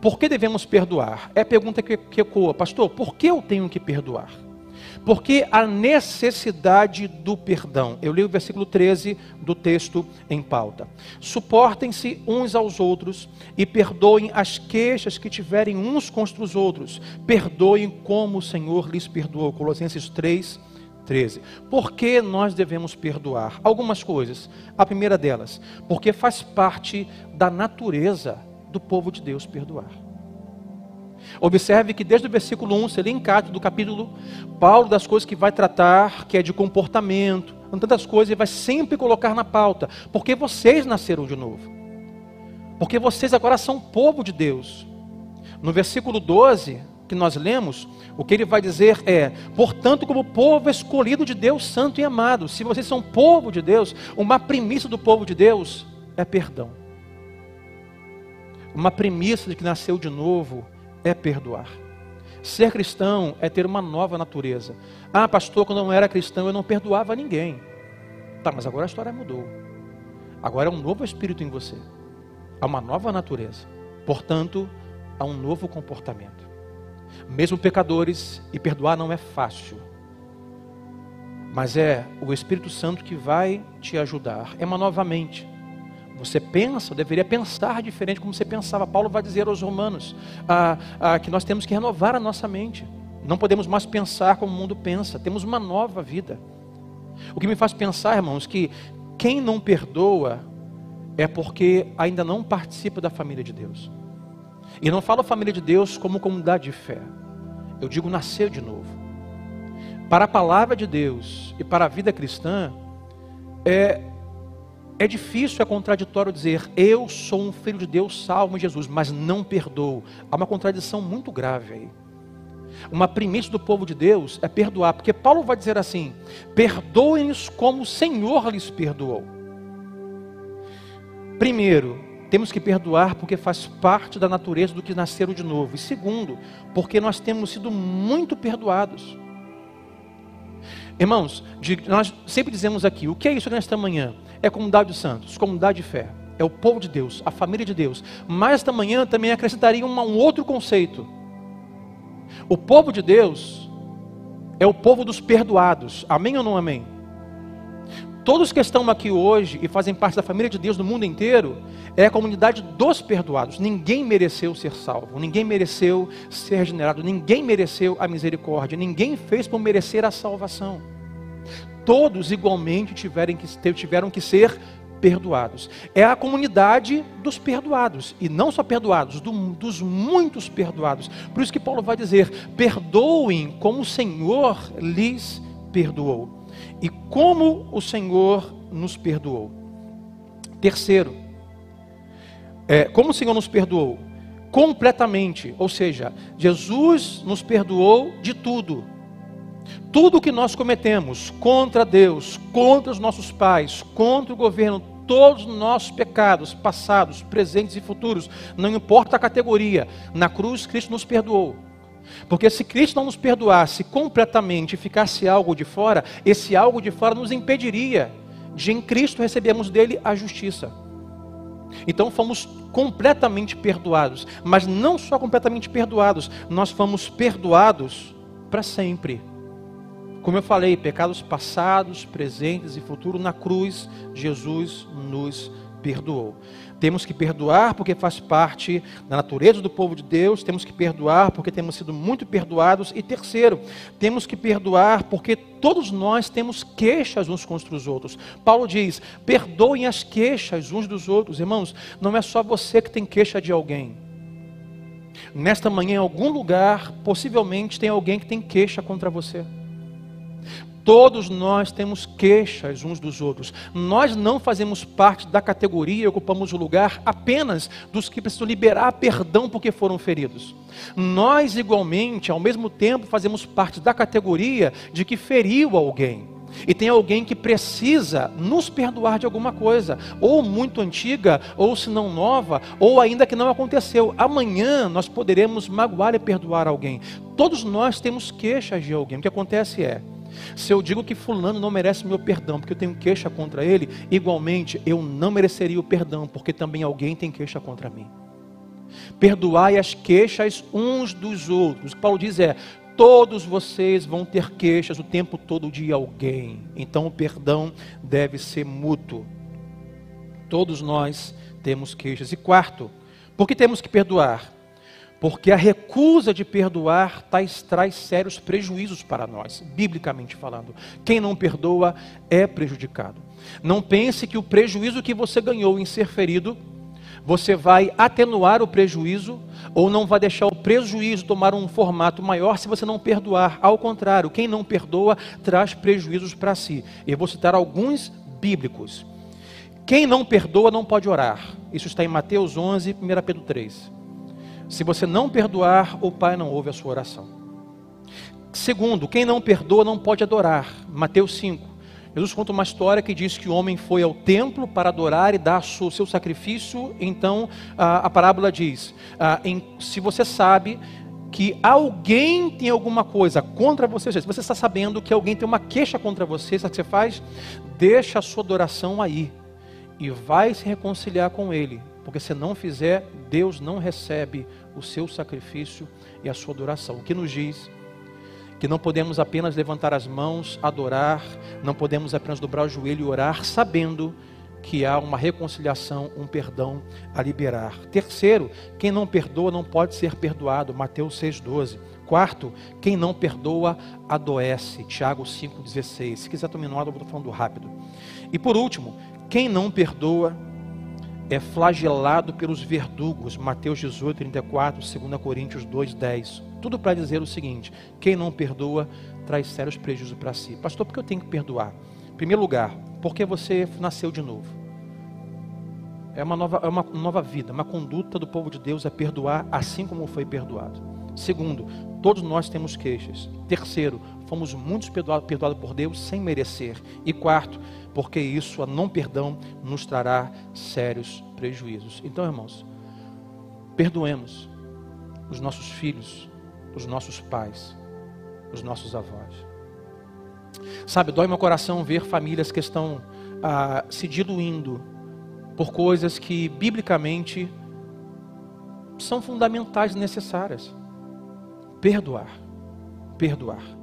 Por que devemos perdoar? É a pergunta que, que ecoa, pastor, por que eu tenho que perdoar? Porque a necessidade do perdão. Eu li o versículo 13 do texto em pauta. Suportem-se uns aos outros e perdoem as queixas que tiverem uns contra os outros. Perdoem como o Senhor lhes perdoou. Colossenses 3, 13. Por que nós devemos perdoar? Algumas coisas. A primeira delas, porque faz parte da natureza do povo de Deus perdoar. Observe que desde o versículo 1, se ele encate do capítulo, Paulo das coisas que vai tratar, que é de comportamento, tantas coisas, ele vai sempre colocar na pauta, porque vocês nasceram de novo. Porque vocês agora são povo de Deus. No versículo 12, que nós lemos, o que ele vai dizer é: portanto, como povo escolhido de Deus, santo e amado, se vocês são povo de Deus, uma premissa do povo de Deus é perdão. Uma premissa de que nasceu de novo é perdoar. Ser cristão é ter uma nova natureza. Ah, pastor, quando eu não era cristão eu não perdoava ninguém. Tá, mas agora a história mudou. Agora é um novo espírito em você. Há uma nova natureza. Portanto, há um novo comportamento. Mesmo pecadores, e perdoar não é fácil. Mas é o Espírito Santo que vai te ajudar. É uma nova mente. Você pensa, deveria pensar diferente como você pensava. Paulo vai dizer aos romanos ah, ah, que nós temos que renovar a nossa mente. Não podemos mais pensar como o mundo pensa. Temos uma nova vida. O que me faz pensar, irmãos, que quem não perdoa é porque ainda não participa da família de Deus. E não falo família de Deus como comunidade de fé. Eu digo nascer de novo. Para a palavra de Deus e para a vida cristã, é é difícil, é contraditório dizer eu sou um filho de Deus salvo em Jesus, mas não perdoo. Há uma contradição muito grave aí. Uma premissa do povo de Deus é perdoar, porque Paulo vai dizer assim: perdoem-nos como o Senhor lhes perdoou. Primeiro, temos que perdoar porque faz parte da natureza do que nasceram de novo. E segundo, porque nós temos sido muito perdoados. Irmãos, nós sempre dizemos aqui: o que é isso nesta manhã? é comunidade dos santos, comunidade de fé. É o povo de Deus, a família de Deus. Mas esta manhã também acrescentaria um, um outro conceito. O povo de Deus é o povo dos perdoados. Amém ou não amém? Todos que estão aqui hoje e fazem parte da família de Deus no mundo inteiro, é a comunidade dos perdoados. Ninguém mereceu ser salvo, ninguém mereceu ser regenerado, ninguém mereceu a misericórdia, ninguém fez por merecer a salvação todos igualmente tiveram que, tiveram que ser perdoados. É a comunidade dos perdoados, e não só perdoados, do, dos muitos perdoados. Por isso que Paulo vai dizer: perdoem como o Senhor lhes perdoou. E como o Senhor nos perdoou. Terceiro, é, como o Senhor nos perdoou? Completamente, ou seja, Jesus nos perdoou de tudo tudo que nós cometemos contra Deus, contra os nossos pais, contra o governo, todos os nossos pecados, passados, presentes e futuros, não importa a categoria, na cruz Cristo nos perdoou. Porque se Cristo não nos perdoasse completamente e ficasse algo de fora, esse algo de fora nos impediria de em Cristo recebermos dele a justiça. Então fomos completamente perdoados, mas não só completamente perdoados, nós fomos perdoados para sempre. Como eu falei, pecados passados, presentes e futuros, na cruz, Jesus nos perdoou. Temos que perdoar porque faz parte da natureza do povo de Deus, temos que perdoar porque temos sido muito perdoados. E terceiro, temos que perdoar porque todos nós temos queixas uns contra os outros. Paulo diz: perdoem as queixas uns dos outros. Irmãos, não é só você que tem queixa de alguém. Nesta manhã, em algum lugar, possivelmente tem alguém que tem queixa contra você. Todos nós temos queixas uns dos outros. Nós não fazemos parte da categoria ocupamos o lugar apenas dos que precisam liberar perdão porque foram feridos. Nós, igualmente, ao mesmo tempo, fazemos parte da categoria de que feriu alguém. E tem alguém que precisa nos perdoar de alguma coisa, ou muito antiga, ou se não nova, ou ainda que não aconteceu. Amanhã nós poderemos magoar e perdoar alguém. Todos nós temos queixas de alguém. O que acontece é, se eu digo que fulano não merece meu perdão porque eu tenho queixa contra ele, igualmente eu não mereceria o perdão porque também alguém tem queixa contra mim. Perdoai as queixas uns dos outros. O que Paulo diz é: todos vocês vão ter queixas o tempo todo de alguém. Então o perdão deve ser mútuo. Todos nós temos queixas. E quarto, por que temos que perdoar? Porque a recusa de perdoar tais, traz sérios prejuízos para nós, biblicamente falando. Quem não perdoa é prejudicado. Não pense que o prejuízo que você ganhou em ser ferido, você vai atenuar o prejuízo ou não vai deixar o prejuízo tomar um formato maior se você não perdoar. Ao contrário, quem não perdoa traz prejuízos para si. Eu vou citar alguns bíblicos. Quem não perdoa não pode orar. Isso está em Mateus 11, 1 Pedro 3. Se você não perdoar, o Pai não ouve a sua oração. Segundo, quem não perdoa não pode adorar. Mateus 5. Jesus conta uma história que diz que o homem foi ao templo para adorar e dar o seu sacrifício. Então, a, a parábola diz: a, em, se você sabe que alguém tem alguma coisa contra você, se você está sabendo que alguém tem uma queixa contra você, sabe o que você faz? Deixa a sua adoração aí e vai se reconciliar com ele, porque se não fizer, Deus não recebe o seu sacrifício e a sua adoração. O que nos diz que não podemos apenas levantar as mãos, adorar, não podemos apenas dobrar o joelho e orar, sabendo que há uma reconciliação, um perdão a liberar. Terceiro, quem não perdoa não pode ser perdoado. Mateus 6,12. Quarto, quem não perdoa adoece. Tiago 5,16. Se quiser nota, eu vou falando rápido. E por último, quem não perdoa é flagelado pelos verdugos. Mateus 18, 34, 2 Coríntios 2, 10. Tudo para dizer o seguinte: quem não perdoa traz sérios prejuízos para si. Pastor, por que eu tenho que perdoar? Em primeiro lugar, porque você nasceu de novo. É uma nova, é uma nova vida, uma conduta do povo de Deus é perdoar assim como foi perdoado. Segundo, todos nós temos queixas. Terceiro, fomos muitos perdoados, perdoados por Deus sem merecer. E quarto, porque isso, a não perdão, nos trará sérios prejuízos. Então, irmãos, perdoemos os nossos filhos, os nossos pais, os nossos avós. Sabe, dói meu coração ver famílias que estão ah, se diluindo por coisas que, biblicamente, são fundamentais e necessárias. Perdoar. Perdoar.